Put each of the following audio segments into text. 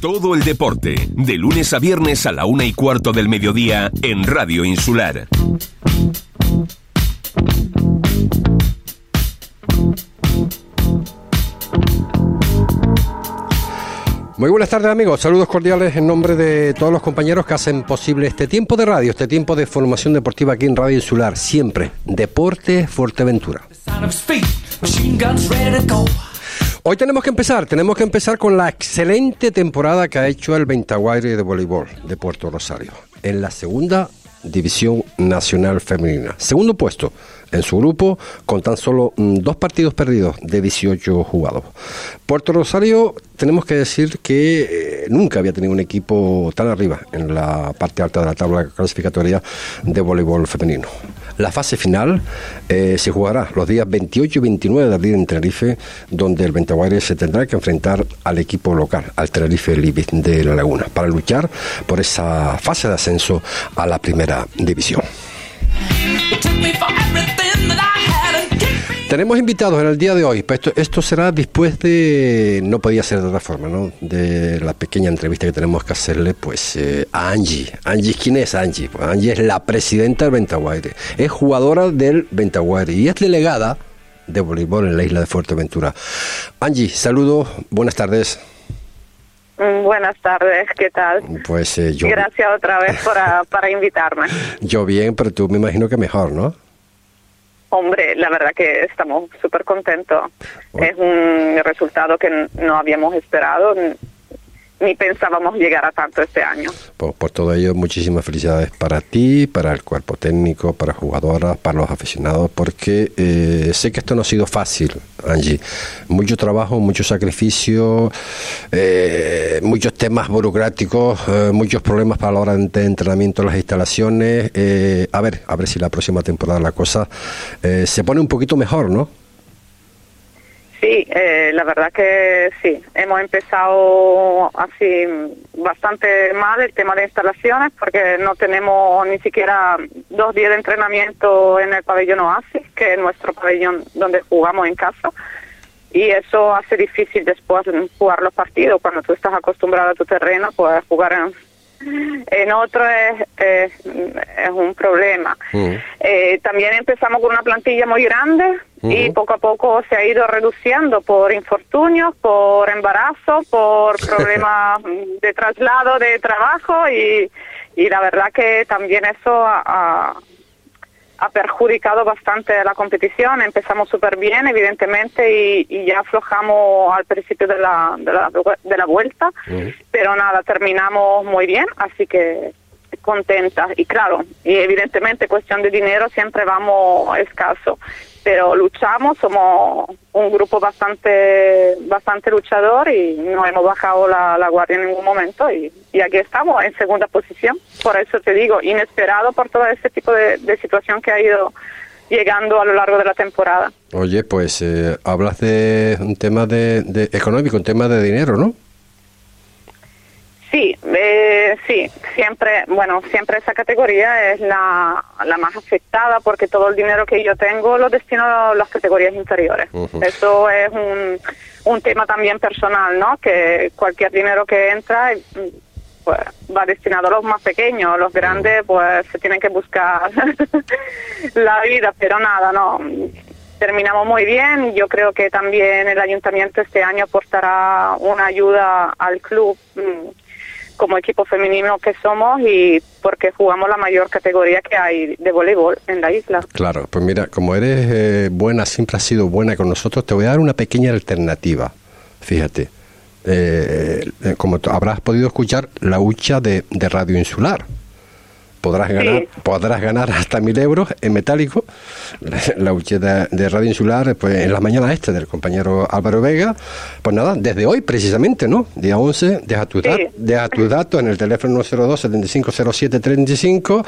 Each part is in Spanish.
Todo el deporte, de lunes a viernes a la una y cuarto del mediodía en Radio Insular. Muy buenas tardes amigos, saludos cordiales en nombre de todos los compañeros que hacen posible este tiempo de radio, este tiempo de formación deportiva aquí en Radio Insular, siempre Deporte Fuerteventura. Hoy tenemos que empezar, tenemos que empezar con la excelente temporada que ha hecho el Ventaguaire de voleibol de Puerto Rosario en la segunda división nacional femenina. Segundo puesto en su grupo con tan solo mm, dos partidos perdidos de 18 jugados. Puerto Rosario, tenemos que decir que eh, nunca había tenido un equipo tan arriba en la parte alta de la tabla clasificatoria de voleibol femenino. La fase final eh, se jugará los días 28 y 29 de abril en Tenerife, donde el Ventaguaire se tendrá que enfrentar al equipo local, al Tenerife Libis de La Laguna, para luchar por esa fase de ascenso a la primera división. Tenemos invitados en el día de hoy, pues esto, esto, será después de, no podía ser de otra forma, ¿no? De la pequeña entrevista que tenemos que hacerle, pues, eh, a Angie. Angie, ¿quién es Angie? Pues Angie es la presidenta del Ventaguaire, es jugadora del Ventaguaire y es delegada de voleibol en la isla de Fuerteventura. Angie, saludos, buenas tardes. Mm, buenas tardes, ¿qué tal? Pues eh, yo... Gracias otra vez para, para invitarme. Yo bien, pero tú me imagino que mejor, ¿no? Hombre, la verdad que estamos súper contentos. Es un resultado que no habíamos esperado ni pensábamos llegar a tanto este año. Por, todo ello, muchísimas felicidades para ti, para el cuerpo técnico, para jugadoras, para los aficionados, porque eh, sé que esto no ha sido fácil, Angie. Mucho trabajo, mucho sacrificio, eh, muchos temas burocráticos, eh, muchos problemas para la hora de entrenamiento en las instalaciones. a ver, a ver si la próxima temporada la cosa se pone un poquito mejor, ¿no? Sí, eh, la verdad que sí. Hemos empezado así bastante mal el tema de instalaciones porque no tenemos ni siquiera dos días de entrenamiento en el pabellón Oasis, que es nuestro pabellón donde jugamos en casa. Y eso hace difícil después jugar los partidos. Cuando tú estás acostumbrado a tu terreno, puedes jugar en en otro es, es, un problema. Mm. Eh, también empezamos con una plantilla muy grande y mm. poco a poco se ha ido reduciendo por infortunios, por embarazo, por problemas de traslado de trabajo y, y la verdad que también eso ha, ha perjudicado bastante la competición. Empezamos súper bien, evidentemente, y, ya aflojamos al principio de la, de la, de la vuelta, pero nada, terminamos muy bien, así que contentas. Y claro, y evidentemente cuestión de dinero siempre vamos escaso pero luchamos, somos un grupo bastante bastante luchador y no hemos bajado la, guardia en ningún momento y, aquí estamos en segunda posición. Por eso te digo, inesperado por todo este tipo de, situación que ha ido llegando a lo largo de la temporada. Oye, pues eh, hablas de un tema de, de económico, un tema de dinero, ¿no? Sí, eh, sí, siempre, bueno, siempre esa categoría es la, la más afectada porque todo el dinero que yo tengo lo destino a las categorías inferiores. Eso es un, un tema también personal, ¿no? Que cualquier dinero que entra pues, va destinado a los más pequeños, los grandes pues se tienen que buscar la vida, pero nada, no terminamos muy bien. Yo creo que también el ayuntamiento este año aportará una ayuda al club mm, como equipo femenino que somos y porque jugamos la mayor categoría que hay de voleibol en la isla. Claro, pues mira, como eres eh, buena, siempre has sido buena con nosotros, te voy a dar una pequeña alternativa. Fíjate, eh, eh, como habrás podido escuchar, la hucha de, de Radio Insular podrás ganar podrás ganar hasta mil euros en metálico. La hucheta de Radio Insular pues en la mañana este del compañero Álvaro Vega. Pues nada desde hoy precisamente no día 11 deja tus tu datos en el teléfono 02 7507 35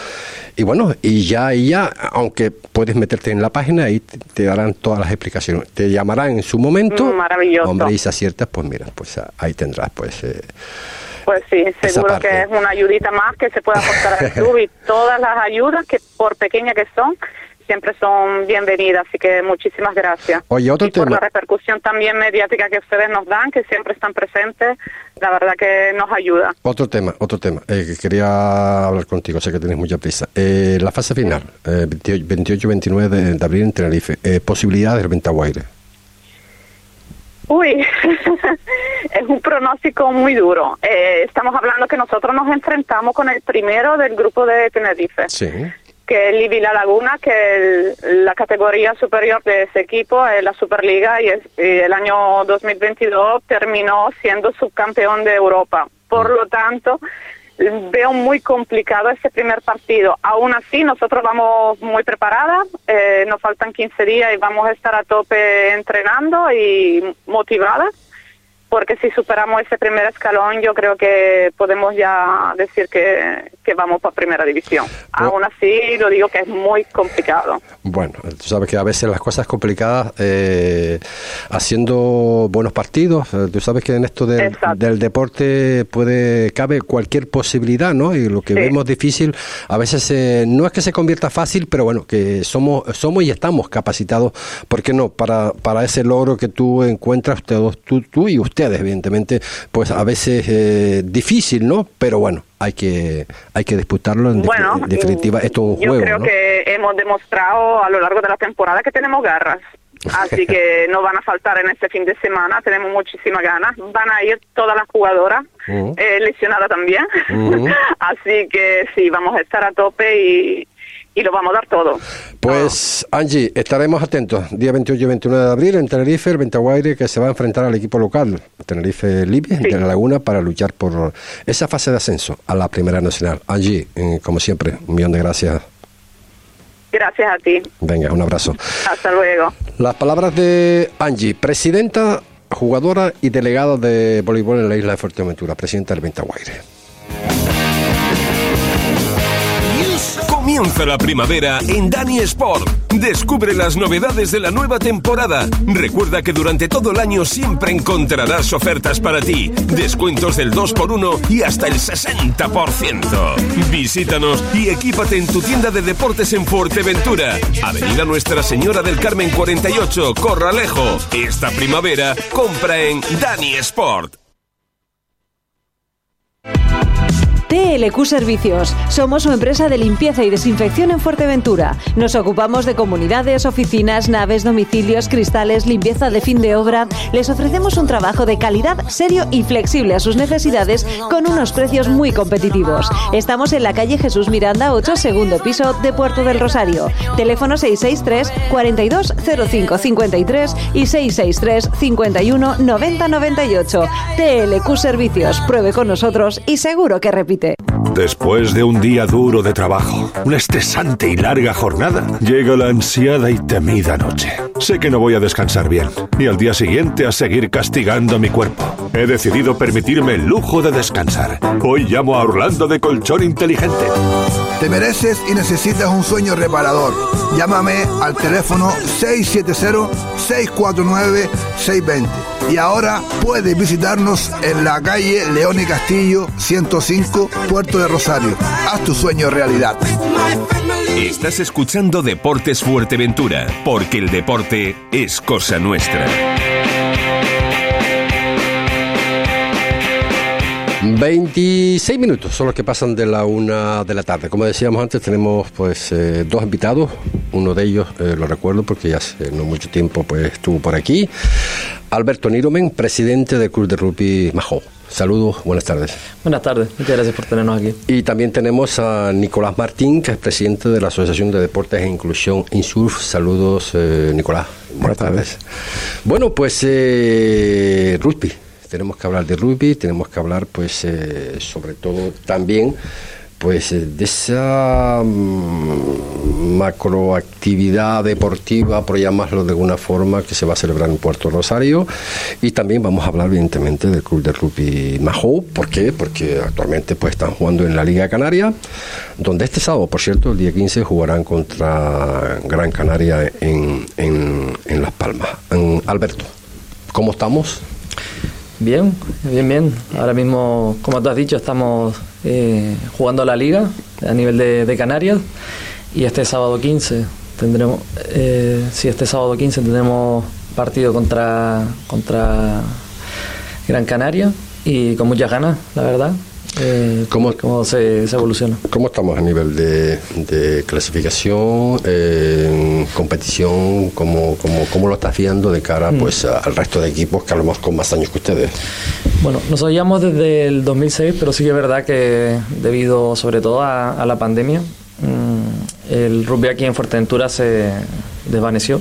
y bueno y ya y ya aunque puedes meterte en la página y te, darán todas las explicaciones. Te llamarán en su momento. Maravilloso. Hombre y si aciertas pues mira pues ahí tendrás pues eh, pues sí, seguro que es una ayudita más que se puede aportar al club y todas las ayudas, que por pequeñas que son, siempre son bienvenidas, así que muchísimas gracias. Oye, otro y tema. por la repercusión también mediática que ustedes nos dan, que siempre están presentes, la verdad que nos ayuda. Otro tema, otro tema, eh, que quería hablar contigo, sé que tienes mucha prisa. Eh, la fase final, eh, 28-29 de, de abril en Tenerife, eh, posibilidades del Ventaguaire. Uy, es un pronóstico muy duro. Eh, estamos hablando que nosotros nos enfrentamos con el primero del grupo de Tenerife, Sí. que es Livi La Laguna, que es la categoría superior de ese equipo es la Superliga y, es- y el año 2022 terminó siendo subcampeón de Europa. Por lo tanto, veo muy complicado ese primer partido. Aún así, nosotros vamos muy preparadas, eh, nos faltan 15 días y vamos a estar a tope entrenando y motivadas, porque si superamos ese primer escalón, yo creo que podemos ya decir que, que vamos para primera división. Aún así, lo digo que es muy complicado. Bueno, tú sabes que a veces las cosas complicadas, eh, haciendo buenos partidos, eh, tú sabes que en esto del, deporte puede cabe cualquier posibilidad, ¿no? Y lo que Sí. vemos difícil, a veces eh, no es que se convierta fácil, pero bueno, que somos somos y estamos capacitados, ¿por qué no? Para, para ese logro que tú encuentras, tú, tú y ustedes, evidentemente, pues a veces eh, difícil, ¿no? Pero bueno, hay que hay que disputarlo en, Bueno, definitiva, esto es un yo juego, creo ¿no? que hemos demostrado a lo largo de la temporada que tenemos garras. Así que no van a faltar en este fin de semana, tenemos muchísimas ganas. Van a ir todas las jugadoras, eh, lesionadas también. Así que sí, vamos a estar a tope y, y lo vamos a dar todo. Pues Angie, estaremos atentos. Día 28 y 29 de abril en Tenerife, el Ventaguaire que se va a enfrentar al equipo local, Tenerife Libia, Sí. de la Laguna, para luchar por esa fase de ascenso a la Primera Nacional. Angie, eh, como siempre, un millón de gracias. Gracias a ti. Venga, un abrazo. Hasta luego. Las palabras de Angie, presidenta, jugadora y delegada de voleibol en la isla de Fuerteventura, presidenta del Ventaguaire. Comienza la primavera en Dani Sport. Descubre las novedades de la nueva temporada. Recuerda que durante todo el año siempre encontrarás ofertas para ti, descuentos del 2x1 y hasta el 60%. Visítanos y equípate en tu tienda de deportes en Fuerteventura. Avenida Nuestra Señora del Carmen 48, Corralejo. Esta primavera compra en Dani Sport. TLQ Servicios. Somos su empresa de limpieza y desinfección en Fuerteventura. Nos ocupamos de comunidades, oficinas, naves, domicilios, cristales, limpieza de fin de obra. Les ofrecemos un trabajo de calidad, serio y flexible a sus necesidades con unos precios muy competitivos. Estamos en la calle Jesús Miranda 8, segundo piso de Puerto del Rosario. Teléfono 663 42 05 53 y 663 51 90 98. TLQ Servicios. Pruebe con nosotros y seguro que repite. Después de un día duro de trabajo, una estresante y larga jornada, llega la ansiada y temida noche. Sé que no voy a descansar bien, y al día siguiente a seguir castigando mi cuerpo. He decidido permitirme el lujo de descansar. Hoy llamo a Orlando de Colchón Inteligente. Te mereces y necesitas un sueño reparador. Llámame al teléfono 670-649-620. Y ahora puedes visitarnos en la calle León y Castillo 105, Puerto de Rosario. Haz tu sueño realidad. Estás escuchando Deportes Fuerteventura, porque el deporte es cosa nuestra. 26 minutos son los que pasan de la una de la tarde. Como decíamos antes, tenemos pues eh, dos invitados. Uno de ellos eh, lo recuerdo porque ya hace no mucho tiempo pues estuvo por aquí. Alberto Niromen, presidente del Club de Rugby Majó. Saludos, buenas tardes. Buenas tardes, muchas gracias por tenernos aquí. Y también tenemos a Nicolás Martín, que es presidente de la Asociación de Deportes e Inclusión Insurf. Saludos, eh, Nicolás. Buenas, tardes. Bueno, pues eh, rugby. Tenemos que hablar de rugby, tenemos que hablar, pues, eh, sobre todo también, pues, eh, de esa mm, macroactividad deportiva, por llamarlo de alguna forma, que se va a celebrar en Puerto Rosario. Y también vamos a hablar, evidentemente, del Club de Rugby Majó. ¿Por qué? Porque actualmente, pues, están jugando en la Liga Canaria, donde este sábado, por cierto, el día 15, jugarán contra Gran Canaria en, en, en Las Palmas. Alberto, ¿cómo estamos? Bien, bien, bien. Ahora mismo, como tú has dicho, estamos eh, jugando la liga a nivel de, de Canarias y este sábado 15 tendremos, eh, si este sábado 15 tendremos partido contra, contra Gran Canaria y con muchas ganas, la verdad. Eh, ¿Cómo- cómo se, se evoluciona? ¿Cómo estamos a nivel de, de clasificación, eh, competición? ¿Cómo, cómo, cómo lo estás viendo de cara pues, a- al resto de equipos que a lo mejor con más años que ustedes? Bueno, nos oíamos desde el 2006, pero sí que es verdad que debido sobre todo a, a la pandemia, mm, el rugby aquí en Fuerteventura se desvaneció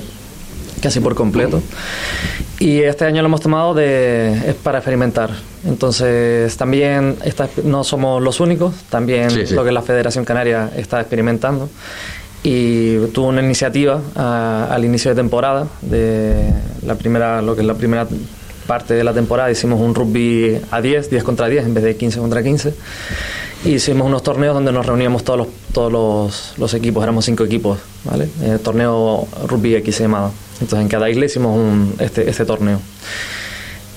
casi por completo. Y este año lo hemos tomado de, es para experimentar. Entonces, también esta- no somos los únicos, también Sí, sí. lo que la Federación Canaria está experimentando. Y tuvo una iniciativa a- al inicio de temporada, de la primera, lo que es la primera parte de la temporada, hicimos un rugby a 10, 10 contra 10 en vez de 15 contra 15. Hicimos unos torneos donde nos reuníamos todos los, todos los, los equipos, éramos cinco equipos, ¿vale? El torneo Rugby X se llamaba. Entonces en cada isla hicimos un, este, este torneo.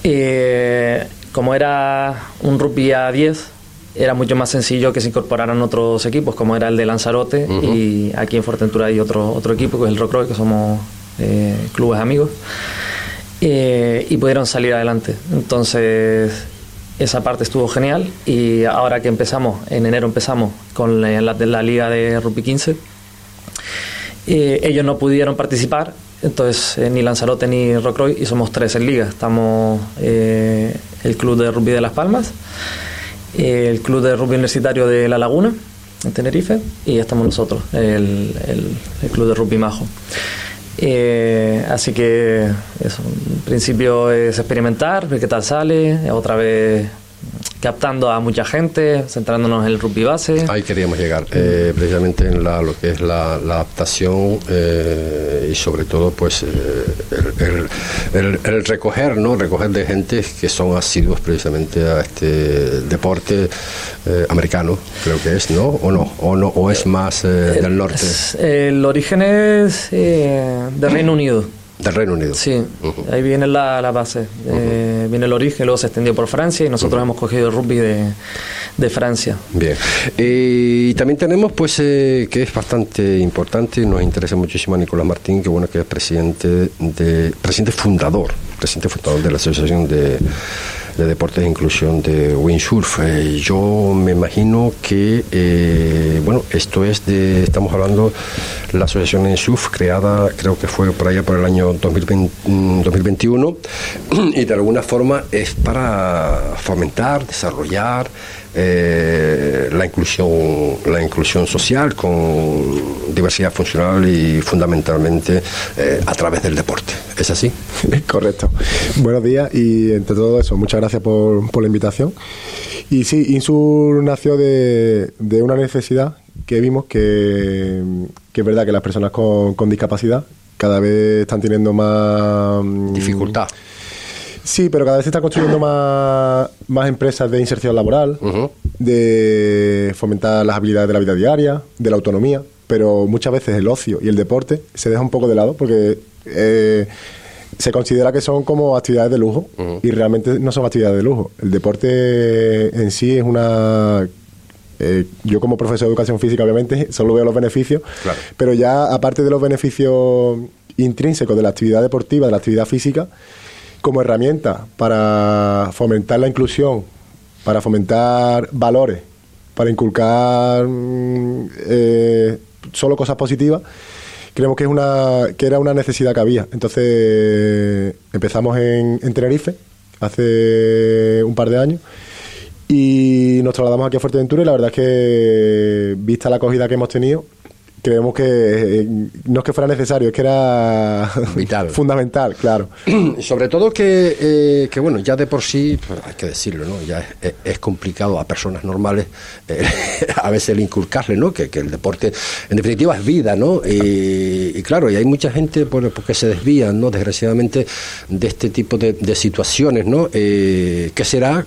Eh, como era un rugby a 10, era mucho más sencillo que se incorporaran otros equipos, como era el de Lanzarote y aquí en Fuerteventura hay otro, otro equipo que es el Rockroy, que somos eh, clubes amigos, eh, y pudieron salir adelante. Entonces, esa parte estuvo genial y ahora que empezamos, en enero empezamos con la, liga de rugby 15, eh, ellos no pudieron participar, entonces eh, ni Lanzarote ni Rockroy, y somos tres en liga. Estamos eh, el Club de Rugby de Las Palmas, el Club de Rugby Universitario de La Laguna, en Tenerife, y estamos nosotros, el, el- el Club de Rugby Majo. Eh, así que eso, en principio es experimentar, ver qué tal sale, otra vez captando a mucha gente, centrándonos en el rugby base. Ahí queríamos llegar, eh, precisamente en la, lo que es la, la adaptación eh, y sobre todo pues eh, el, el- el- el recoger, ¿no? Recoger de gente que son asiduos precisamente a este deporte eh, americano, creo que es, ¿no? O no, o no, o es más eh, del norte, Es- el origen es eh, del Reino Unido. Del Reino Unido. Sí, ahí viene la, la base, eh, viene el origen, luego se extendió por Francia y nosotros hemos cogido el rugby de, de Francia. Bien. Y también tenemos, pues, eh, que es bastante importante, nos interesa muchísimo a Nicolás Martín, que bueno, que es presidente de, presidente fundador, presidente fundador de la Asociación de, de Deportes e Inclusión de Windsurf. Eh, yo me imagino que, eh, bueno, esto es de, estamos hablando, la Asociación en Surf, creada, creo que fue por allá por el año 2020, mm, 2021, y de alguna forma es para fomentar, desarrollar, eh, la inclusión la inclusión social con diversidad funcional y fundamentalmente eh, a través del deporte es así Correcto. Buenos días y entre todo eso, muchas gracias por, por la invitación. Y sí, Insur nació de, de una necesidad que vimos que, que es verdad que las personas con, con discapacidad cada vez están teniendo más... mm, dificultad Sí, pero cada vez se están construyendo más, más empresas de inserción laboral, de fomentar las habilidades de la vida diaria, de la autonomía, pero muchas veces el ocio y el deporte se deja un poco de lado porque eh, se considera que son como actividades de lujo y realmente no son actividades de lujo. El deporte en sí es una... eh, yo como profesor de educación física obviamente solo veo los beneficios, Claro. pero ya aparte de los beneficios intrínsecos de la actividad deportiva, de la actividad física, como herramienta para fomentar la inclusión, para fomentar valores, para inculcar mm, eh, solo cosas positivas, creemos que es una que era una necesidad que había. Entonces empezamos en, en Tenerife hace un par de años y nos trasladamos aquí a Fuerteventura y la verdad es que vista la acogida que hemos tenido creemos que eh, no es que fuera necesario, es que era Vital. fundamental, claro. Sobre todo que, eh, que, bueno, ya de por sí, pues, hay que decirlo, ¿no? Ya es, es complicado a personas normales eh, a veces el inculcarle, ¿no? Que, que el deporte, en definitiva, es vida, ¿no? Y, y claro, y hay mucha gente por, porque se desvían, ¿no? Desgraciadamente, de este tipo de, de situaciones, ¿no? ¿Qué será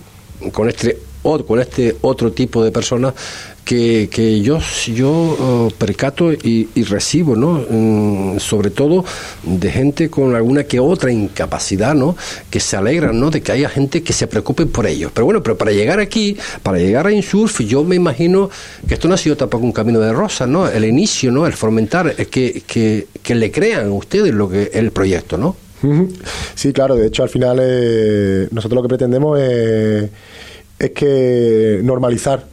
con este o con este otro tipo de personas que, que yo, yo oh, percato y, y recibo, ¿no? Mm, sobre todo de gente con alguna que otra incapacidad, ¿no? Que se alegran, ¿no? De que haya gente que se preocupe por ellos. Pero bueno, pero para llegar aquí, para llegar a Insurf, yo me imagino que esto no ha sido tampoco un camino de rosa, ¿no? El inicio, ¿no? El fomentar, eh, que, que, que le crean ustedes lo que el proyecto, ¿no? Sí, claro, de hecho al final eh, nosotros lo que pretendemos es que normalizar,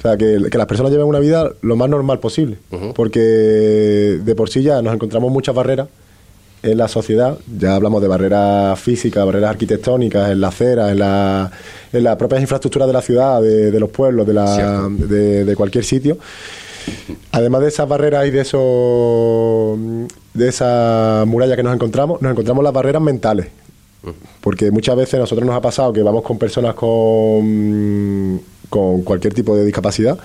o sea, que, que las personas lleven una vida lo más normal posible, porque de por sí ya nos encontramos muchas barreras en la sociedad, ya hablamos de barreras físicas, barreras arquitectónicas, en la acera, en, la, en las propias infraestructuras de la ciudad, de, de los pueblos, de, la, de, de cualquier sitio. Además de esas barreras y de eso, de esa muralla que nos encontramos, nos encontramos las barreras mentales. Porque muchas veces a nosotros nos ha pasado que vamos con personas con, con cualquier tipo de discapacidad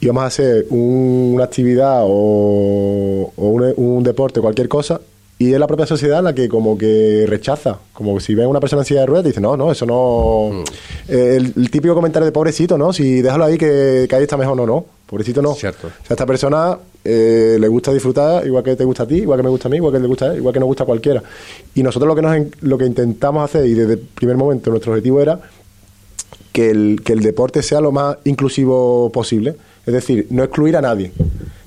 y vamos a hacer un- una actividad o, o un, un deporte, cualquier cosa, y es la propia sociedad la que como que rechaza. Como que si ven a una persona en silla de ruedas, dice, no, no, eso no... Eh, el, el típico comentario de pobrecito, ¿no? Si déjalo ahí que, que ahí está mejor, no, no. Pobrecito no. Cierto. O sea, a esta persona eh, le gusta disfrutar igual que te gusta a ti, igual que me gusta a mí, igual que le gusta a él, igual que nos gusta a cualquiera. Y nosotros lo que, nos, lo que intentamos hacer, y desde el primer momento nuestro objetivo era que el, que el deporte sea lo más inclusivo posible. Es decir, no excluir a nadie.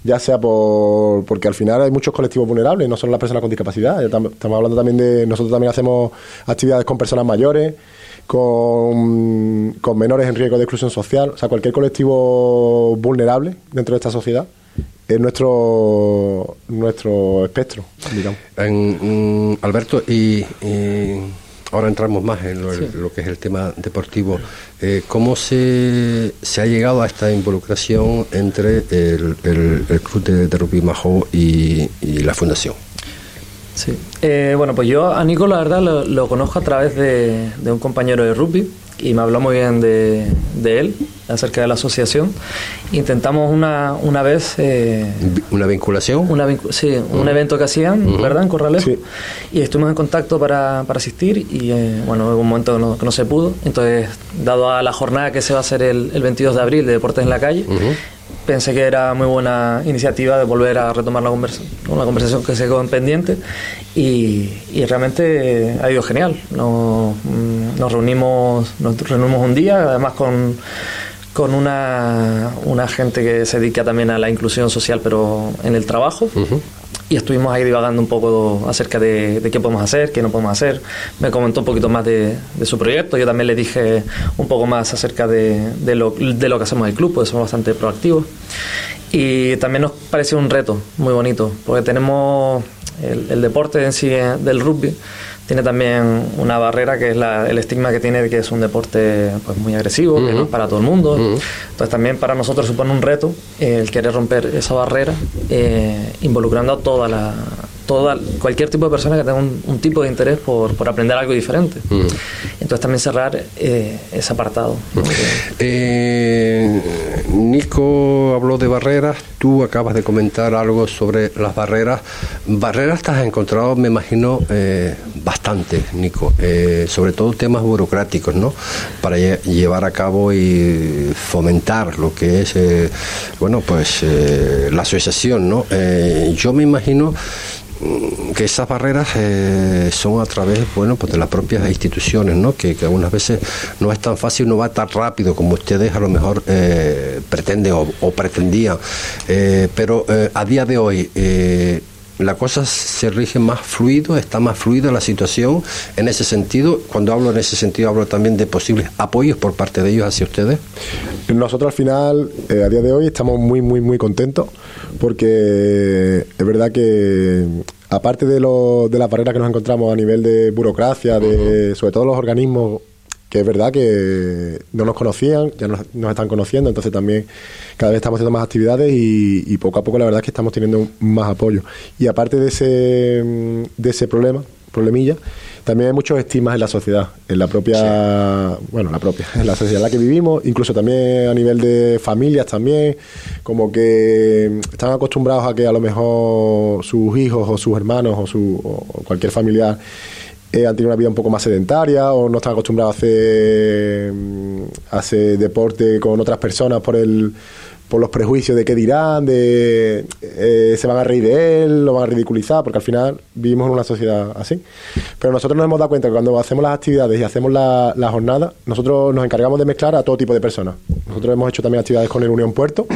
Ya sea por, porque al final hay muchos colectivos vulnerables, no solo las personas con discapacidad. Estamos hablando también de. Nosotros también hacemos actividades con personas mayores, con, con menores en riesgo de exclusión social. O sea, cualquier colectivo vulnerable dentro de esta sociedad es nuestro, nuestro espectro, digamos. Mm, Alberto, y ahora entramos más en lo, lo que es el tema deportivo. Eh, ¿Cómo se, se ha llegado a esta involucración entre el, el- el Club de, de Rugby Majo y, y la Fundación? Sí. Eh, bueno, pues yo a Nico la verdad lo, lo conozco a través de, de un compañero de rugby y me habló muy bien de, de él, acerca de la asociación. Intentamos una, una vez... eh, ¿Una vinculación? una vincu- sí, un evento que hacían, ¿verdad? En Corralejo. Sí. Y estuvimos en contacto para, para asistir y, eh, bueno, hubo un momento que no, que no se pudo. Entonces, dado a la jornada que se va a hacer el, el 22 de abril de Deportes en la Calle, pensé que era muy buena iniciativa de volver a retomar la, conversa- una conversación que se quedó en pendiente y, realmente ha ido genial. Nos, mm, nos reunimos nos reunimos un día, además con con una, una gente que se dedica también a la inclusión social, pero en el trabajo. Y estuvimos ahí divagando un poco acerca de, qué podemos hacer, qué no podemos hacer. Me comentó un poquito más de, su proyecto. Yo también le dije un poco más acerca de, de lo que hacemos en el club, porque somos bastante proactivos. Y también nos pareció un reto muy bonito, porque tenemos el, el deporte en sí eh, del rugby tiene también una barrera que es la- el estigma que tiene de que es un deporte pues, muy agresivo, que no es para todo el mundo. Entonces también para nosotros supone un reto eh, el querer romper esa barrera, eh, involucrando a toda la toda cualquier tipo de persona que tenga un, un tipo de interés por, por aprender algo diferente. Entonces también cerrar eh, ese apartado. ¿no? Eh, Nico habló de barreras, tú acabas de comentar algo sobre las barreras. Barreras te has encontrado, me imagino, eh, bastante, Nico, eh, sobre todo temas burocráticos, ¿no? Para lle- llevar a cabo y fomentar lo que es, bueno, pues la asociación, ¿no? Yo me imagino mm, que esas barreras eh, son a través bueno pues de las propias instituciones ¿no? que, que algunas veces no es tan fácil no va tan rápido como ustedes a lo mejor eh, pretenden o, o pretendían Eh, pero eh, a día de hoy eh, la cosa se rige más fluido, está más fluida la situación en ese sentido. Cuando hablo en ese sentido, hablo también de posibles apoyos por parte de ellos hacia ustedes. Nosotros al final, a día de hoy, estamos muy, muy, muy contentos porque es verdad que aparte de, lo, de las barreras que nos encontramos a nivel de burocracia, de sobre todo los organismos, que es verdad que no nos conocían, ya nos, nos están conociendo, entonces también cada vez estamos haciendo más actividades y, y poco a poco la verdad es que estamos teniendo más apoyo. Y aparte de ese, de ese problema, problemilla, también hay muchos estigmas en la sociedad, en la propia, bueno, la propia, en la sociedad en la que vivimos, incluso también a nivel de familias también, como que están acostumbrados a que a lo mejor sus hijos o sus hermanos o, su, o cualquier familiar eh, han tenido una vida un poco más sedentaria o no están acostumbrados a hacer, mm, a hacer deporte con otras personas por el por los prejuicios de qué dirán, de eh, se van a reír de él, lo van a ridiculizar, porque al final vivimos en una sociedad así. Pero nosotros nos hemos dado cuenta que cuando hacemos las actividades y hacemos la, la jornada, nosotros nos encargamos de mezclar a todo tipo de personas. Nosotros hemos hecho también actividades con el Unión Puerto,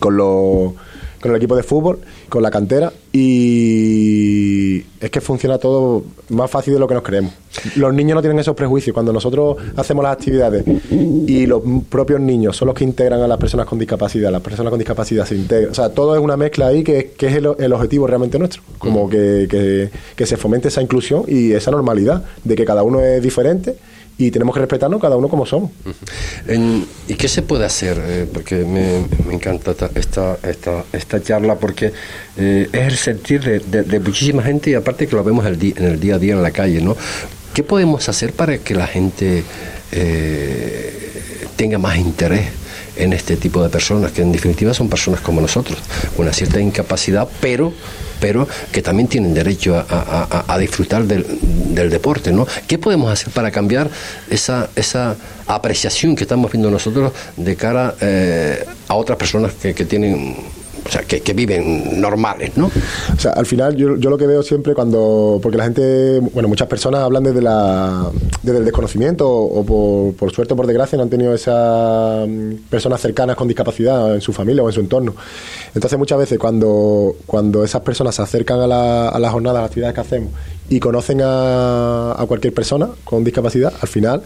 con los con el equipo de fútbol, con la cantera y es que funciona todo más fácil de lo que nos creemos. Los niños no tienen esos prejuicios. Cuando nosotros hacemos las actividades y los propios niños son los que integran a las personas con discapacidad, las personas con discapacidad se integran. O sea, todo es una mezcla ahí que, que es el, el objetivo realmente nuestro. Como que, que, que se fomente esa inclusión y esa normalidad de que cada uno es diferente y tenemos que respetarnos cada uno como somos. ¿Y qué se puede hacer? Eh, porque me, me encanta esta, esta, esta, charla porque eh, es el sentir de, muchísima gente y aparte que lo vemos el en el día a día en la calle, ¿no? ¿Qué podemos hacer para que la gente eh, tenga más interés en este tipo de personas, que en definitiva son personas como nosotros, con una cierta incapacidad, pero pero que también tienen derecho a, disfrutar del, deporte, ¿no? ¿Qué podemos hacer para cambiar esa, esa apreciación que estamos viendo nosotros de cara eh, a otras personas que tienen, o sea, que, que viven normales, ¿no? O sea, al final yo, yo lo que veo siempre cuando, porque la gente, bueno, muchas personas hablan desde, la, desde el desconocimiento o, por, por suerte o por desgracia no han tenido esas mm, personas cercanas con discapacidad en su familia o en su entorno. Entonces muchas veces cuando, cuando esas personas se acercan a la, a la jornada, a las actividades que hacemos y conocen a, a cualquier persona con discapacidad, al final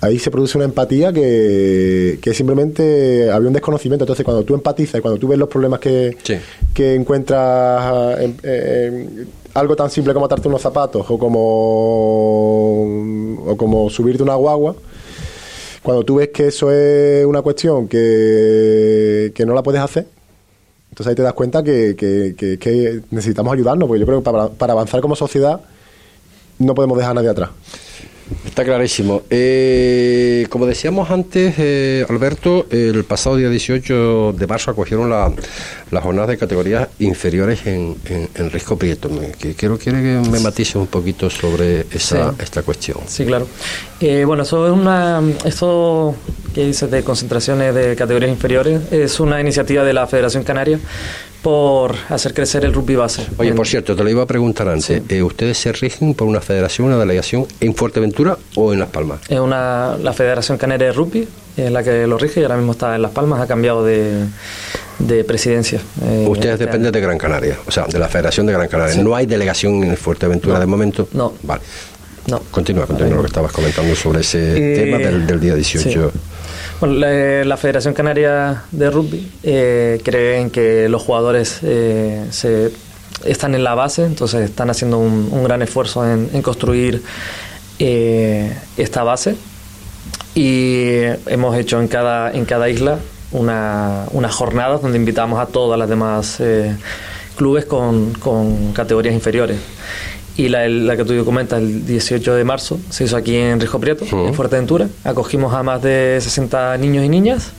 ahí se produce una empatía que, que simplemente había un desconocimiento. Entonces, cuando tú empatizas y cuando tú ves los problemas que, Sí. que encuentras en, en algo tan simple como atarte unos zapatos o como, o como subirte una guagua, cuando tú ves que eso es una cuestión que, que no la puedes hacer, entonces ahí te das cuenta que, que- que- que necesitamos ayudarnos, porque yo creo que para, para avanzar como sociedad no podemos dejar a nadie atrás. Está clarísimo. Eh, como decíamos antes, eh, Alberto, el pasado día 18 de marzo acogieron la, la jornada de categorías inferiores en, en, en Risco Prieto. Me, que, quiero, quiero que me matices un poquito sobre esa, Sí. esta cuestión. Sí, claro. Eh, bueno, eso es una, esto que dices de concentraciones de categorías inferiores es una iniciativa de la Federación Canaria por hacer crecer el rugby base. Oye, por cierto, te lo iba a preguntar antes. Sí. Eh, ¿Ustedes se rigen por una federación, una delegación en Fuerteventura o en Las Palmas? Es una, la Federación Canaria de Rugby, es la que lo rige y ahora mismo está en Las Palmas, ha cambiado de, de presidencia. Eh, Ustedes este dependen de Gran Canaria, o sea, de la Federación de Gran Canaria. Sí. No hay delegación en Fuerteventura No. de momento. No. Vale. No. Continúa, continúa lo que estabas comentando sobre ese Eh, tema del, del día 18. sí. Bueno, la, la Federación Canaria de Rugby eh, cree en que los jugadores eh, se, están en la base, entonces están haciendo un, gran esfuerzo en, construir eh, esta base y hemos hecho en cada, en cada isla una, unas jornadas donde invitamos a todas las demás eh, clubes con categorías inferiores. Y la, la que tú comentas, el 18 de marzo, se hizo aquí en Rijo Prieto, en Fuerteventura. Acogimos a más de 60 niños y niñas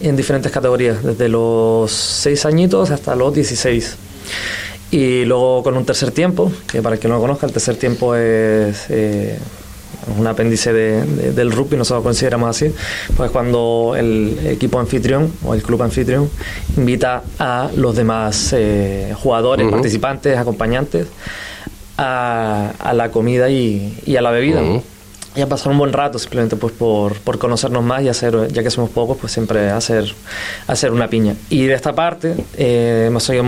en diferentes categorías, desde los 6 añitos hasta los 16. Y luego con un tercer tiempo, que para el que no lo conozca, el tercer tiempo es eh, un apéndice de- de- del rugby, nosotros lo consideramos así, pues cuando el equipo anfitrión o el club anfitrión invita a los demás eh, jugadores, participantes, acompañantes a, a la comida y, y a la bebida. Y a pasar un buen rato simplemente pues por, por conocernos más y hacer, ya que somos pocos, pues siempre hacer, hacer una piña. Y de esta parte, eh, hemos sido-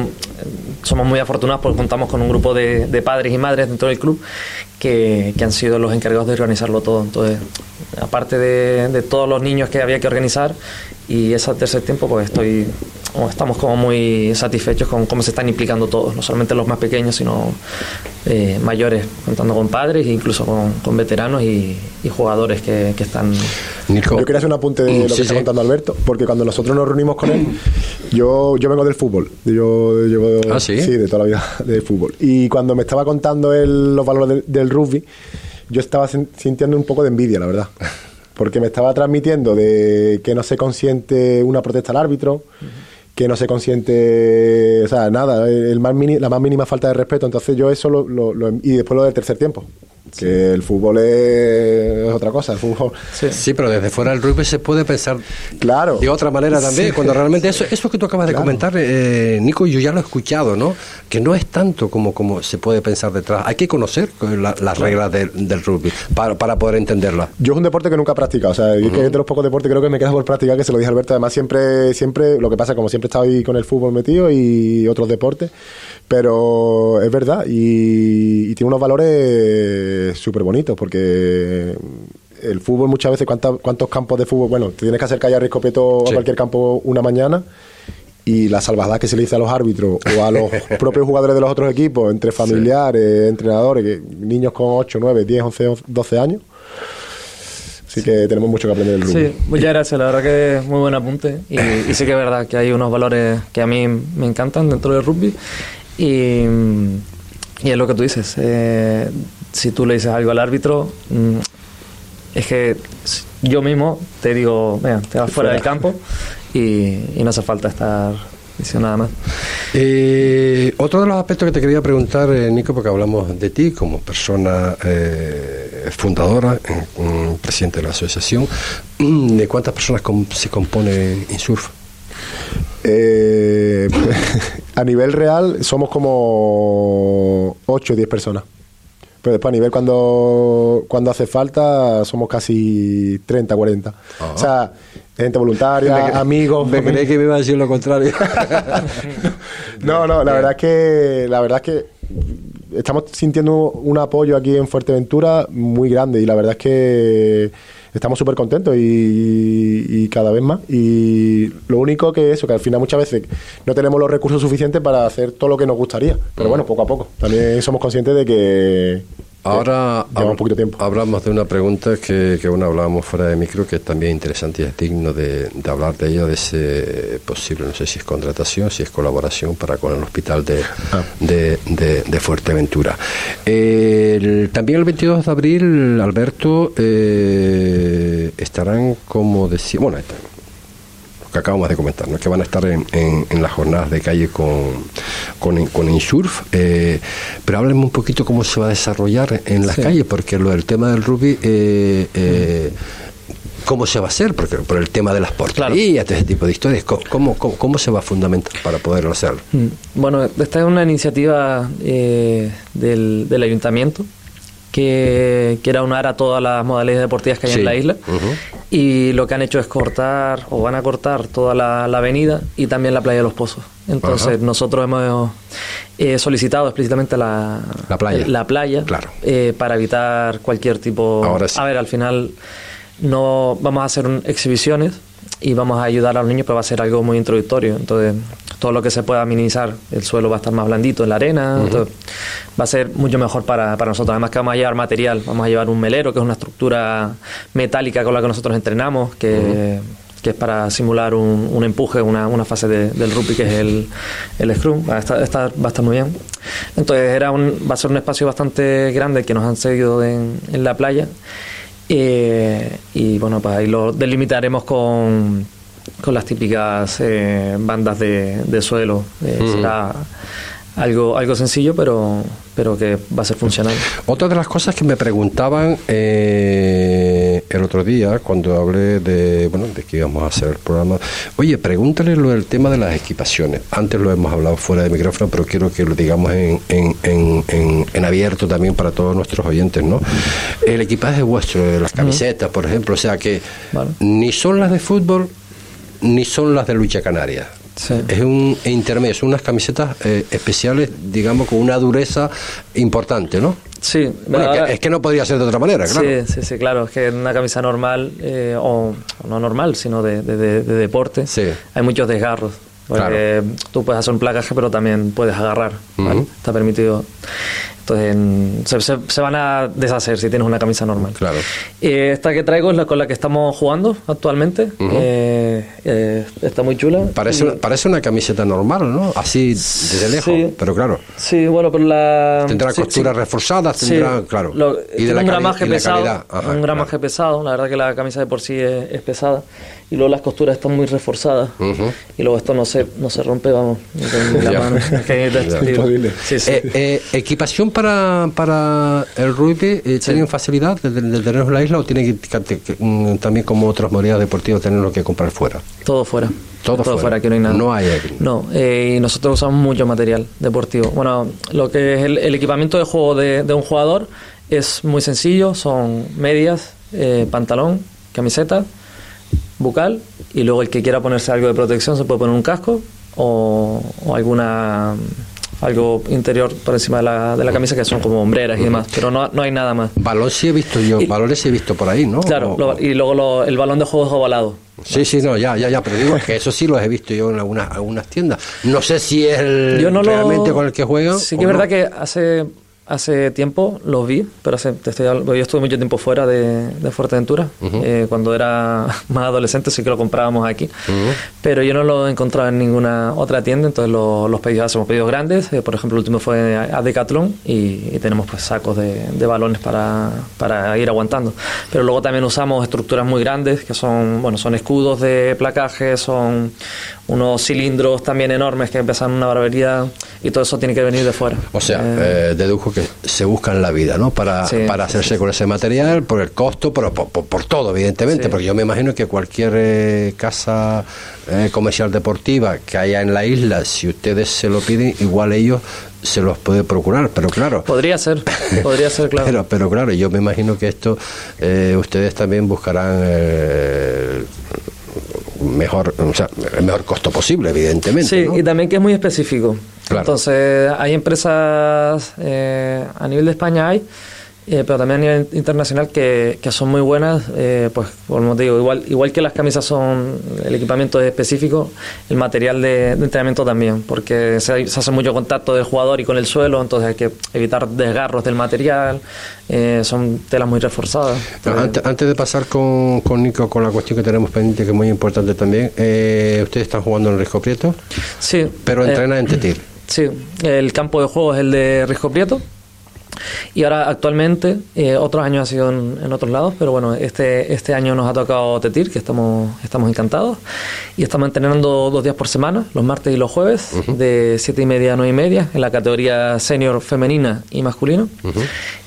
somos muy afortunados porque contamos con un grupo de, de padres y madres dentro del club que, que han sido los encargados de organizarlo todo. Entonces, aparte de, de todos los niños que había que organizar y ese tercer tiempo, pues estoy estamos como muy satisfechos con cómo se están implicando todos, no solamente los más pequeños, sino eh, mayores, contando con padres e incluso con, con veteranos y, y jugadores que, que están... Nico. Yo quería hacer un apunte de lo Sí, que está sí. contando Alberto, porque cuando nosotros nos reunimos con él, yo, yo vengo del fútbol, yo llevo Ah, ¿sí? de toda la vida de fútbol. Y cuando me estaba contando él los valores del, del rugby, yo estaba sin- sintiendo un poco de envidia, la verdad. Porque me estaba transmitiendo de que no se consiente una protesta al árbitro, que no se consiente, o sea, nada, el más mini- la más mínima falta de respeto. Entonces yo eso lo, lo- lo- y después lo del tercer tiempo. Que el fútbol es otra cosa, el fútbol... Sí. pero desde fuera del rugby se puede pensar claro. de otra manera también, cuando realmente eso, eso que tú acabas de comentar, eh, Nico, yo ya lo he escuchado, ¿no? Que no es tanto como, como se puede pensar detrás, hay que conocer las reglas del rugby para, para poder entenderlas. Yo es un deporte que nunca he practicado, o sea, que es de los pocos deportes creo que me queda por practicar, que se lo dije a Alberto, además siempre, siempre, lo que pasa, como siempre he estado ahí con el fútbol metido y otros deportes, pero es verdad y, tiene unos valores súper bonitos porque el fútbol muchas veces, ¿cuántos, campos de fútbol? Bueno, tienes que hacer callar Riscopeto a cualquier campo una mañana y la salvajada que se le dice a los árbitros o a los propios jugadores de los otros equipos, entre familiares, entrenadores, niños con 8, 9, 10, 11, 12 años. Así que tenemos mucho que aprender del rugby. Sí, muchas gracias, la verdad que es muy buen apunte. Y, y sí que es verdad que hay unos valores que a mí me encantan dentro del rugby. Y, y es lo que tú dices. Eh, si tú le dices algo al árbitro, mm, es que yo mismo te digo, mira, te vas fuera, del campo y, no hace falta estar diciendo nada más. Eh, otro de los aspectos que te quería preguntar, eh, Nico, porque hablamos de ti como persona fundadora, presidente de la asociación, ¿de cuántas personas se compone InSurf? Eh, a nivel real somos como 8 o 10 personas. Pero después a nivel cuando, cuando hace falta somos casi 30, 40. O sea, gente voluntaria, amigos. Me creí que me iba a decir lo contrario. no, no, la verdad es que la verdad es que estamos sintiendo un apoyo aquí en Fuerteventura muy grande y la verdad es que estamos súper contentos y, cada vez más. Y lo único que eso, que al final muchas veces no tenemos los recursos suficientes para hacer todo lo que nos gustaría. Pero mm. bueno, poco a poco. También somos conscientes de que Ahora un poquito tiempo. hablamos de una pregunta que, que bueno, hablábamos fuera de micro, que es también interesante y es digno de, hablar de ella, de ese posible, no sé si es contratación, si es colaboración para con el hospital de, ah. de, Fuerteventura. también el 22 de abril, Alberto, eh, estarán, como decía, bueno, que acabamos de comentar, ¿no? que van a estar en, en, las jornadas de calle con, con, con Insurf. Eh, pero háblenme un poquito cómo se va a desarrollar en las calles, porque lo del tema del rugby. Eh, eh, ¿Cómo se va a hacer? Porque por el tema de las porterías, todo ese tipo de historias, ¿cómo, cómo, se va a fundamentar para poderlo hacer? Mm. Bueno, esta es una iniciativa del, del ayuntamiento que, que, era unar a todas las modalidades deportivas que hay en la isla. Y lo que han hecho es cortar, o van a cortar toda la, avenida y también la playa de los Pozos. Entonces, nosotros hemos eh, solicitado explícitamente la, playa, la playa claro. Eh, para evitar cualquier tipo. A ver, al final no vamos a hacer exhibiciones y vamos a ayudar a los niños, pero va a ser algo muy introductorio. Entonces, todo lo que se pueda minimizar, el suelo va a estar más blandito en la arena, va a ser mucho mejor para, para, nosotros. Además que vamos a llevar material, vamos a llevar un melero, que es una estructura metálica con la que nosotros entrenamos, que, que es para simular un, un empuje, una, una fase del rugby, que es el, el scrum. Va a, estar, va a estar muy bien. Entonces, era un, va a ser un espacio bastante grande que nos han seguido en, en la playa. Eh, y bueno, pues ahí lo delimitaremos con, con las típicas eh, bandas de, de suelo. Eh, será algo, algo sencillo, pero, pero que va a ser funcional. Otra de las cosas que me preguntaban eh, el otro día, cuando hablé de, bueno, de que íbamos a hacer el programa, oye, pregúntale lo del tema de las equipaciones. Antes lo hemos hablado fuera de micrófono, pero quiero que lo digamos en, en, en, abierto también para todos nuestros oyentes, ¿no? El equipaje vuestro, las camisetas, por ejemplo, o sea que ni son las de fútbol ni son las de lucha canaria. Es un intermedio, son unas camisetas eh, especiales, digamos, con una dureza importante, ¿no? Sí, es que no podría ser de otra manera, claro. Sí, sí, sí claro. Es que en una camisa normal, eh, o no normal, sino de, de, deporte, hay muchos desgarros. Porque tú puedes hacer un placaje, pero también puedes agarrar. Está permitido. Entonces se, se, van a deshacer si tienes una camisa normal. Claro. Eh, esta que traigo es la con la que estamos jugando actualmente. Eh, eh, está muy chula. Parece, parece una camiseta normal, ¿no? Así desde lejos, pero claro. Sí, bueno, pero la... Tendrá costuras reforzadas, tendrá, claro. y de la un gramaje pesado. un gramaje pesado. La verdad que la camisa de por sí es pesada y luego las costuras están muy reforzadas y luego esto no se no se rompe vamos equipación para, para el rugby eh, tienen facilidad de, de, de tenerlo en la isla o tienen que, que- que, mm, también como otras modalidades deportivas tenerlo que comprar fuera? Todo fuera. Todo fuera. fuera, aquí no hay nada. No hay aquí. No, eh, y nosotros usamos mucho material deportivo. Bueno, lo que es el, el equipamiento de juego de, de un jugador es muy sencillo, son medias, eh, pantalón, camiseta, bucal, y luego el que quiera ponerse algo de protección se puede poner un casco o, o alguna algo interior por encima de la, de la camisa que son como hombreras y demás, pero no, no hay nada más. Balón sí he visto yo, Y- balones sí he visto por ahí, ¿no? Claro, O- lo- y luego lo- el balón de juego es ovalado. Sí, sí, no, ya, ya, ya, pero digo que eso sí los he visto yo en algunas, algunas tiendas. No sé si es el Yo no lo- realmente con el que juegan. Sí que es verdad que hace hace tiempo los vi, pero hace, te estoy yo estuve mucho tiempo fuera de, de Fuerteventura. Eh, cuando era más adolescente sí que lo comprábamos aquí, pero yo no lo he encontrado en ninguna otra tienda, entonces lo- los pedidos hacemos pedidos grandes. eh, por ejemplo, el último fue a, a Decathlon y, y tenemos pues sacos de, de balones para, para ir aguantando. Pero luego también usamos estructuras muy grandes que son, bueno, son escudos de placaje, son unos cilindros también enormes que pesan una barbaridad y todo eso tiene que venir de fuera. O sea, Eh, eh, dedujo que se buscan la vida, ¿no? Para, Sí, para hacerse con ese material, por el costo, por, por- por todo, evidentemente. Porque yo me imagino que cualquier eh, casa eh, comercial deportiva que haya en la isla, si ustedes se lo piden, igual ellos se los puede procurar. Pero claro, Podría ser, podría ser, claro. pero, pero claro, yo me imagino que esto eh, ustedes también buscarán mejor, o sea, el mejor costo posible, evidentemente. Sí, ¿no? y también que es muy específico. Claro. Entonces, hay empresas eh, a nivel de España hay, eh, pero también a nivel internacional que, que son muy buenas, eh, pues como te digo, igual, igual que las camisas son, el equipamiento es específico, el material de, de entrenamiento también, porque se, se hace mucho contacto del jugador y con el suelo, entonces hay que evitar desgarros del material, eh, son telas muy reforzadas. Pero antes, antes de pasar con, con Nico con la cuestión que tenemos pendiente, que es muy importante también, eh, ustedes están jugando en Risco Prieto, Sí. pero eh, entrenan en Tetir. Sí, el campo de juego es el de Risco Prieto. Y ahora actualmente, eh, otros años ha sido en, en otros lados, pero bueno, este, este año nos ha tocado Tetir, que estamos, estamos encantados. Y estamos entrenando dos días por semana, los martes y los jueves, de siete y media a nueve y media, en la categoría senior femenina y masculino.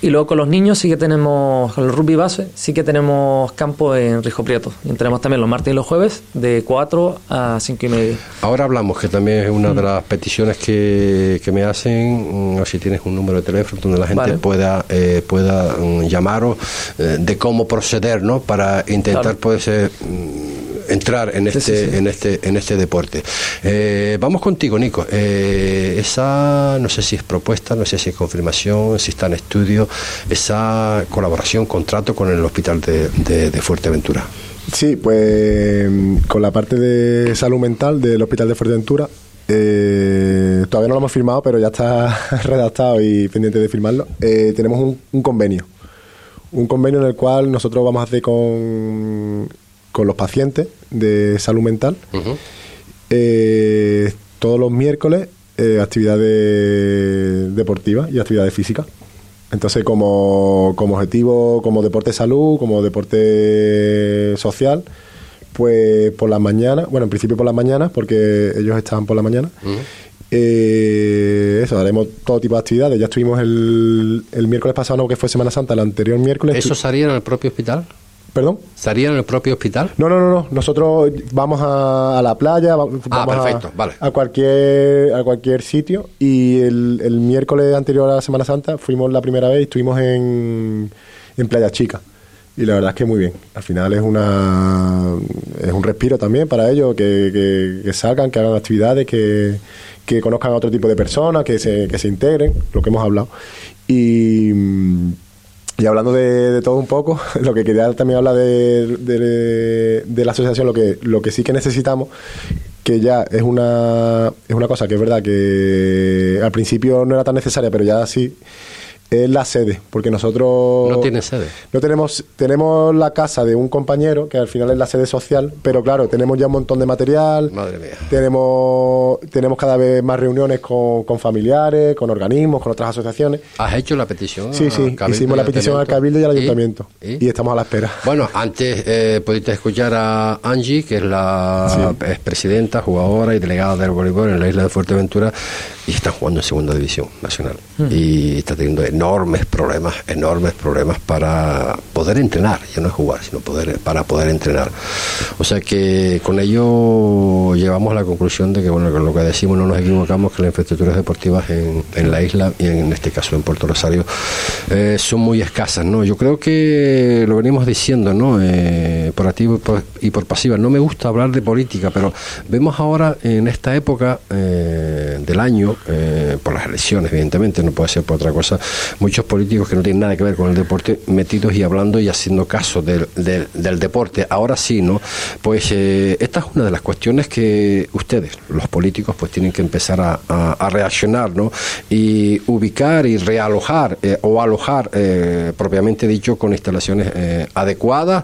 Y luego con los niños sí que tenemos, con el rugby base, sí que tenemos campo en Risco Prieto. Y entrenamos también los martes y los jueves, de 4 a cinco y media. Ahora hablamos, que también es una de las peticiones que, que me hacen, mm, o si tienes un número de teléfono donde la gente Vale. pueda eh, pueda mm, llamaros eh, de cómo proceder, ¿no? Para intentar Claro. pues, eh, mm, entrar en Sí, este sí, sí. en este en este deporte. Eh, vamos contigo, Nico. Eh, esa no sé si es propuesta, no sé si es confirmación, si está en estudio, esa colaboración, contrato con el hospital de, de- de Fuerteventura. Sí, pues con la parte de salud mental del Hospital de Fuerteventura, eh, todavía no lo hemos firmado, pero ya está redactado y pendiente de firmarlo. Eh, tenemos un, un convenio, un convenio en el cual nosotros vamos a hacer con, con los pacientes de salud mental eh, todos los miércoles actividades deportivas y actividades físicas. Entonces, como, como objetivo, como deporte salud, como deporte social, pues por las mañanas, bueno, en principio por las mañanas, porque ellos estaban por la mañana, eh, eso, haremos todo tipo de actividades. Ya estuvimos el, el miércoles pasado, no que fue Semana Santa, el anterior miércoles. ¿Eso sería en el propio hospital? ¿Perdón? ¿Estaría en el propio hospital? No, no, no, no. Nosotros vamos a, a la playa, vamos, Ah, a- perfecto, vale. a, cualquier a cualquier sitio y el, el miércoles anterior a la Semana Santa fuimos la primera vez y estuvimos en, en Playa Chica. Y la verdad es que muy bien. Al final es una es un respiro también para ellos, que, que- que salgan, que hagan actividades, que, que conozcan a otro tipo de personas, que se, que se integren, lo que hemos hablado. Y, y hablando de, de todo un poco, lo que quería también hablar de, de- de la asociación, lo que, lo que sí que necesitamos, que ya es una, es una cosa que es verdad que al principio no era tan necesaria, pero ya sí, es la sede, porque nosotros... No tiene sede. No tenemos, tenemos la casa de un compañero, que al final es la sede social, pero claro, tenemos ya un montón de material. Madre mía. Tenemos, tenemos cada vez más reuniones con, con familiares, con organismos, con otras asociaciones. ¿Has hecho la petición? Sí, sí, hicimos la petición al? Cabildo y al ¿Y? Ayuntamiento. ¿Y? Y, estamos a la espera. Bueno, antes eh, pudiste escuchar a Angie, que es la expresidenta, jugadora y delegada del voleibol en la isla de Fuerteventura, y están jugando en segunda división nacional. Y está teniendo enormes problemas, enormes problemas para poder entrenar, ya no es jugar, sino poder, para poder entrenar. O sea que con ello llevamos a la conclusión de que, bueno, con lo que decimos no nos equivocamos, que las infraestructuras deportivas en, en la isla y en este caso en Puerto Rosario eh, son muy escasas, ¿no? Yo creo que lo venimos diciendo, ¿no? Eh, por activo y por, y por pasiva. No me gusta hablar de política, pero vemos ahora en esta época eh, del año, eh, por las elecciones, evidentemente, no puede ser por otra cosa, muchos políticos que no tienen nada que ver con el deporte metidos y hablando y haciendo caso del, del, del deporte. Ahora sí, ¿no? Pues eh, esta es una de las cuestiones que ustedes, los políticos, pues tienen que empezar a, reaccionar, ¿no? Y ubicar y realojar eh, o alojar, eh, propiamente dicho, con instalaciones adecuadas,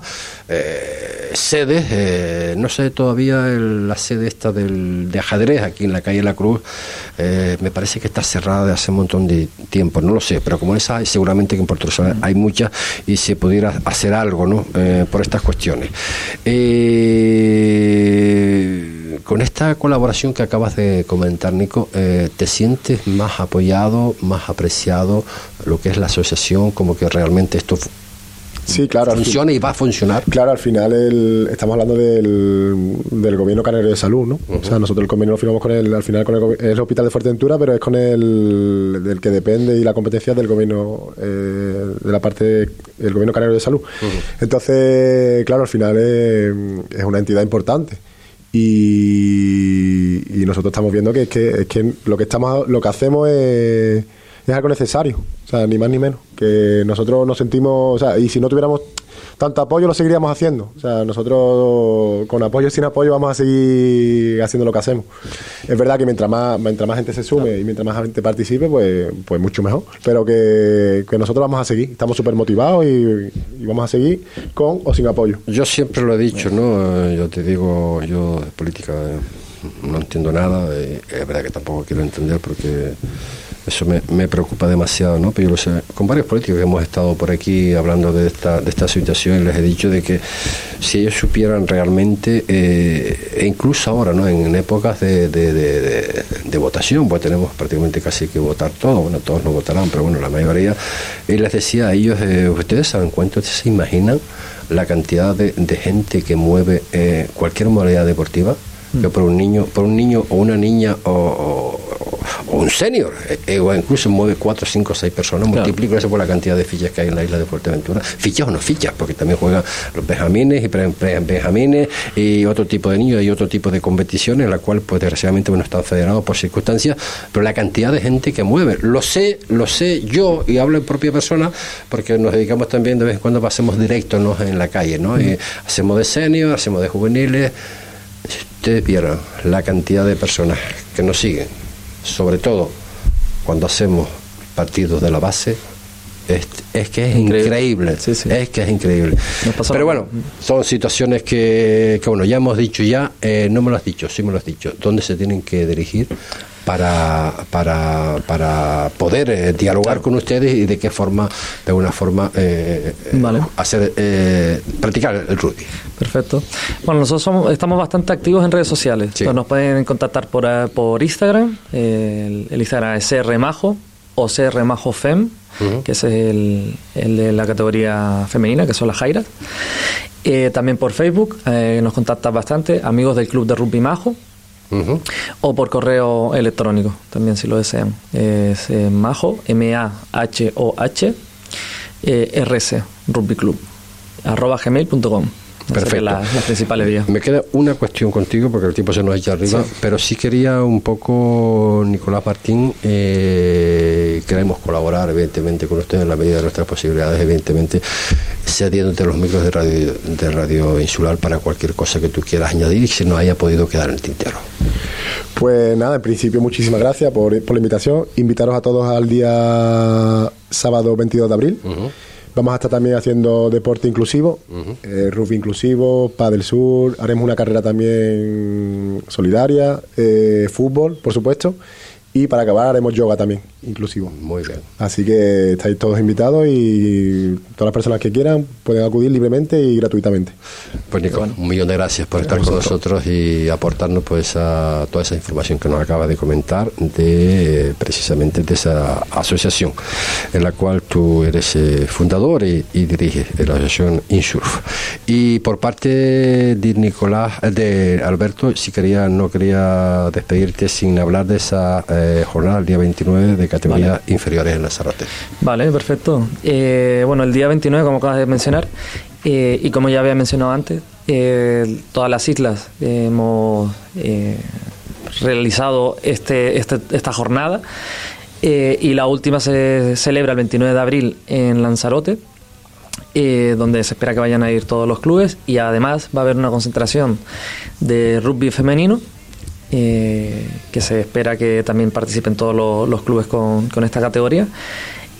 sedes, no sé todavía el- la sede esta del, de ajedrez aquí en la calle La Cruz, me parece que está cerrada de hace un montón de tiempo, no lo sé, pero como esa hay, seguramente que en Puerto Rico hay muchas y se pudiera hacer algo ¿no? Eh, por estas cuestiones. Eh, con esta colaboración que acabas de comentar, Nico, eh, ¿te sientes más apoyado, más apreciado lo que es la asociación, como que realmente esto Sí, claro. fin- funciona y va a funcionar? Claro, al final el- estamos hablando del, del gobierno canario de salud, ¿no? O sea, nosotros el convenio lo firmamos con el, al final con el, el hospital de Fuerteventura, pero es con el del que depende y la competencia del gobierno eh, de la parte del gobierno canario de salud. Entonces, claro, al final es, es una entidad importante. Y, y nosotros estamos viendo que, es que, es que lo que estamos lo que hacemos es, es algo necesario, o sea, ni más ni menos. Que nosotros nos sentimos, o sea, y si no tuviéramos tanto apoyo lo seguiríamos haciendo. O sea, nosotros con apoyo y sin apoyo vamos a seguir haciendo lo que hacemos. Es verdad que mientras más, mientras más gente se sume y mientras más gente participe, pues, pues mucho mejor. Pero que, que nosotros vamos a seguir, estamos súper motivados y, y vamos a seguir con o sin apoyo. Yo siempre lo he dicho, ¿no? Eh, Yo te digo, yo de política eh, no entiendo nada, eh, es verdad que tampoco quiero entender porque eso me, me preocupa demasiado, ¿no? Pero yo lo sé, con varios políticos que hemos estado por aquí hablando de esta, de esta situación, les he dicho de que si ellos supieran realmente, eh, e incluso ahora, ¿no? En, épocas de, de, de- votación, pues tenemos prácticamente casi que votar todo, bueno, todos no votarán, pero bueno, la mayoría, y les decía a ellos, eh, ustedes saben cuánto se imaginan la cantidad de gente que mueve eh, cualquier modalidad deportiva que por un niño por un niño o una niña o, o- o un senior eh, eh, o incluso mueve cuatro, cinco, seis personas Claro. multiplico eso por la cantidad de fichas que hay en la isla de Fuerteventura fichas o no fichas porque también juegan los benjamines y benjamines y otro tipo de niños y otro tipo de competiciones en la cual pues desgraciadamente bueno están federados por circunstancias pero la cantidad de gente que mueve lo sé lo sé yo y hablo en propia persona porque nos dedicamos también de vez en cuando pasemos directos ¿no? en la calle ¿no? Y hacemos de senior hacemos de juveniles ustedes vieran la cantidad de personas que nos siguen, sobre todo cuando hacemos partidos de la base, es, es que es Increíble. increíble, Sí, sí. es que es increíble. Pero bueno, son situaciones que, que, bueno, ya hemos dicho ya, eh, no me lo has dicho, sí me lo has dicho, ¿dónde se tienen que dirigir? Para, para, para poder eh, dialogar con ustedes y de qué forma, de alguna forma, eh, eh, Vale. hacer eh, practicar el rugby. Perfecto. Bueno, nosotros somos- estamos bastante activos en redes sociales. Sí. Entonces nos pueden contactar por, por Instagram. el, el Instagram es crmajo o crmajofem, Ujú. que ese es el, el de la categoría femenina, que son las Jairas. Eh, también por Facebook eh, nos contactan bastante, amigos del Club de Rugby Majo. O por correo electrónico, también si lo desean. Es eh, majo, M-A-H-O-H, eh, R-C, rugby club, arroba gmail.com. Perfecto. Las, las principales vías. Me queda una cuestión contigo porque el tiempo se nos echa arriba, pero sí quería un poco, Nicolás Martín, eh, queremos colaborar evidentemente con usted en la medida de nuestras posibilidades, evidentemente cediéndote los micros de radio, de radio insular para cualquier cosa que tú quieras añadir y que se nos haya podido quedar en el tintero. Pues nada, en principio muchísimas gracias por, por la invitación. Invitaros a todos al día sábado 22 de abril. Vamos a estar también haciendo deporte inclusivo, eh, rugby inclusivo, del sur, haremos una carrera también solidaria, eh, fútbol, por supuesto, y para acabar haremos yoga también, inclusivo. Muy bien. Así que estáis todos invitados y todas las personas que quieran pueden acudir libremente y gratuitamente. Pues Nico, un millón de gracias por estar con nosotros y aportarnos pues a toda esa información que nos acaba de comentar de precisamente de esa asociación en la cual tú eres eh, fundador y, diriges la asociación Insurf. Y por parte de Nicolás, eh, de Alberto, si quería, no quería despedirte sin hablar de esa eh, jornada el día 29 de categorías inferiores en Lanzarote. Vale, perfecto. bueno, el día 29, como acabas de mencionar, eh, y como ya había mencionado antes, eh, todas las islas hemos eh, realizado este, este, esta jornada y la última se celebra el 29 de abril en Lanzarote. donde se espera que vayan a ir todos los clubes y además va a haber una concentración de rugby femenino que se espera que también participen todos los, clubes con, con, esta categoría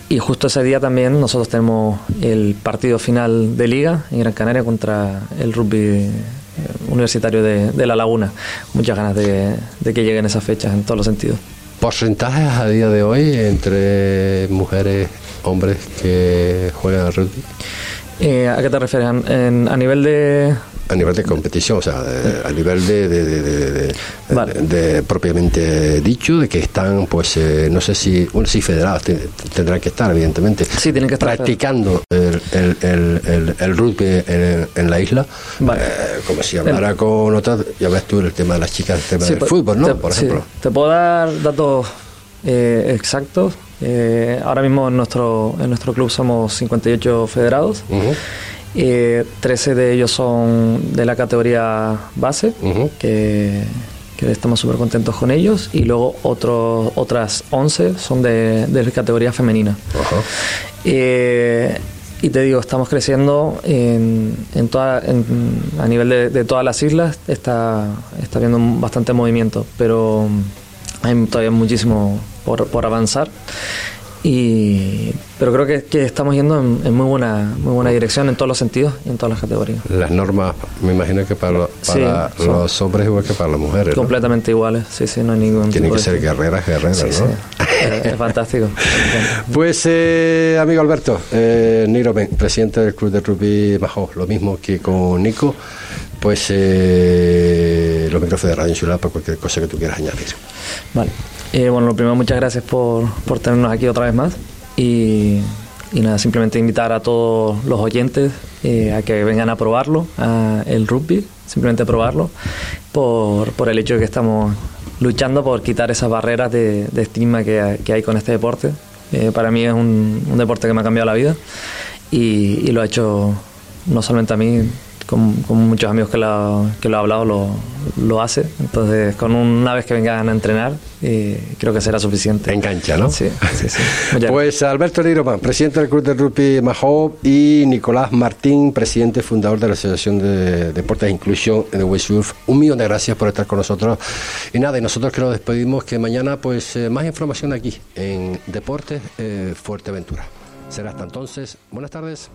y justo ese día también nosotros tenemos el partido final de liga en Gran Canaria contra el rugby eh, universitario de, La Laguna. Muchas ganas de, que lleguen esas fechas en todos los sentidos. ¿Porcentajes a día de hoy entre mujeres, hombres que juegan al rugby? Eh, ¿A qué te refieres? a nivel de, a nivel de competición, o sea, a nivel de, de, propiamente dicho, de que están, pues, eh, no sé si, bueno, sí, federados tendrán que estar, evidentemente, sí, tienen que estar practicando el, el, el, rugby en, la isla, eh, como si hablara con otras, ya ves tú el tema de las chicas, el tema del pues, fútbol, ¿no? Por ejemplo. Te puedo dar datos eh, exactos. ahora mismo en nuestro, en nuestro club somos 58 federados. 13 de ellos son de la categoría base, que, estamos súper contentos con ellos, y luego otros otras 11 son de, de categoría femenina. Eh, y te digo, estamos creciendo en, en toda, a nivel de, todas las islas, está, está habiendo bastante movimiento, pero hay todavía muchísimo por, por avanzar. Y, pero creo que, que estamos yendo en, muy buena muy buena dirección en todos los sentidos y en todas las categorías. Las normas, me imagino que para, para los hombres igual que para las mujeres. Completamente iguales, sí, sí, no hay ningún. Tienen que ser guerreras, guerreras, ¿no? Sí. es, fantástico. pues, eh, amigo Alberto, eh, Niro presidente del Club de Rugby Bajo, lo mismo que con Nico, pues eh, los micrófonos de Radio Insular para cualquier cosa que tú quieras añadir. Vale. Eh, bueno, lo primero, muchas gracias por, por tenernos aquí otra vez más. Y, nada, simplemente invitar a todos los oyentes eh, a que vengan a probarlo, el rugby, simplemente probarlo, por, por el hecho de que estamos luchando por quitar esas barreras de, estigma que, hay con este deporte. Eh, para mí es un, deporte que me ha cambiado la vida y, lo ha hecho no solamente a mí, con, muchos amigos que lo, que lo ha hablado lo hace. Entonces, con una vez que vengan a entrenar, eh, creo que será suficiente. Engancha, ¿no? Sí, sí, sí. pues Alberto Liroman, presidente del Club de Rugby Mahou, y Nicolás Martín, presidente fundador de la Asociación de Deportes e Inclusión de West Un millón de gracias por estar con nosotros. Y nada, y nosotros que nos despedimos, que mañana, pues, eh, más información aquí en Deportes eh, Fuerteventura. Será hasta entonces. Buenas tardes.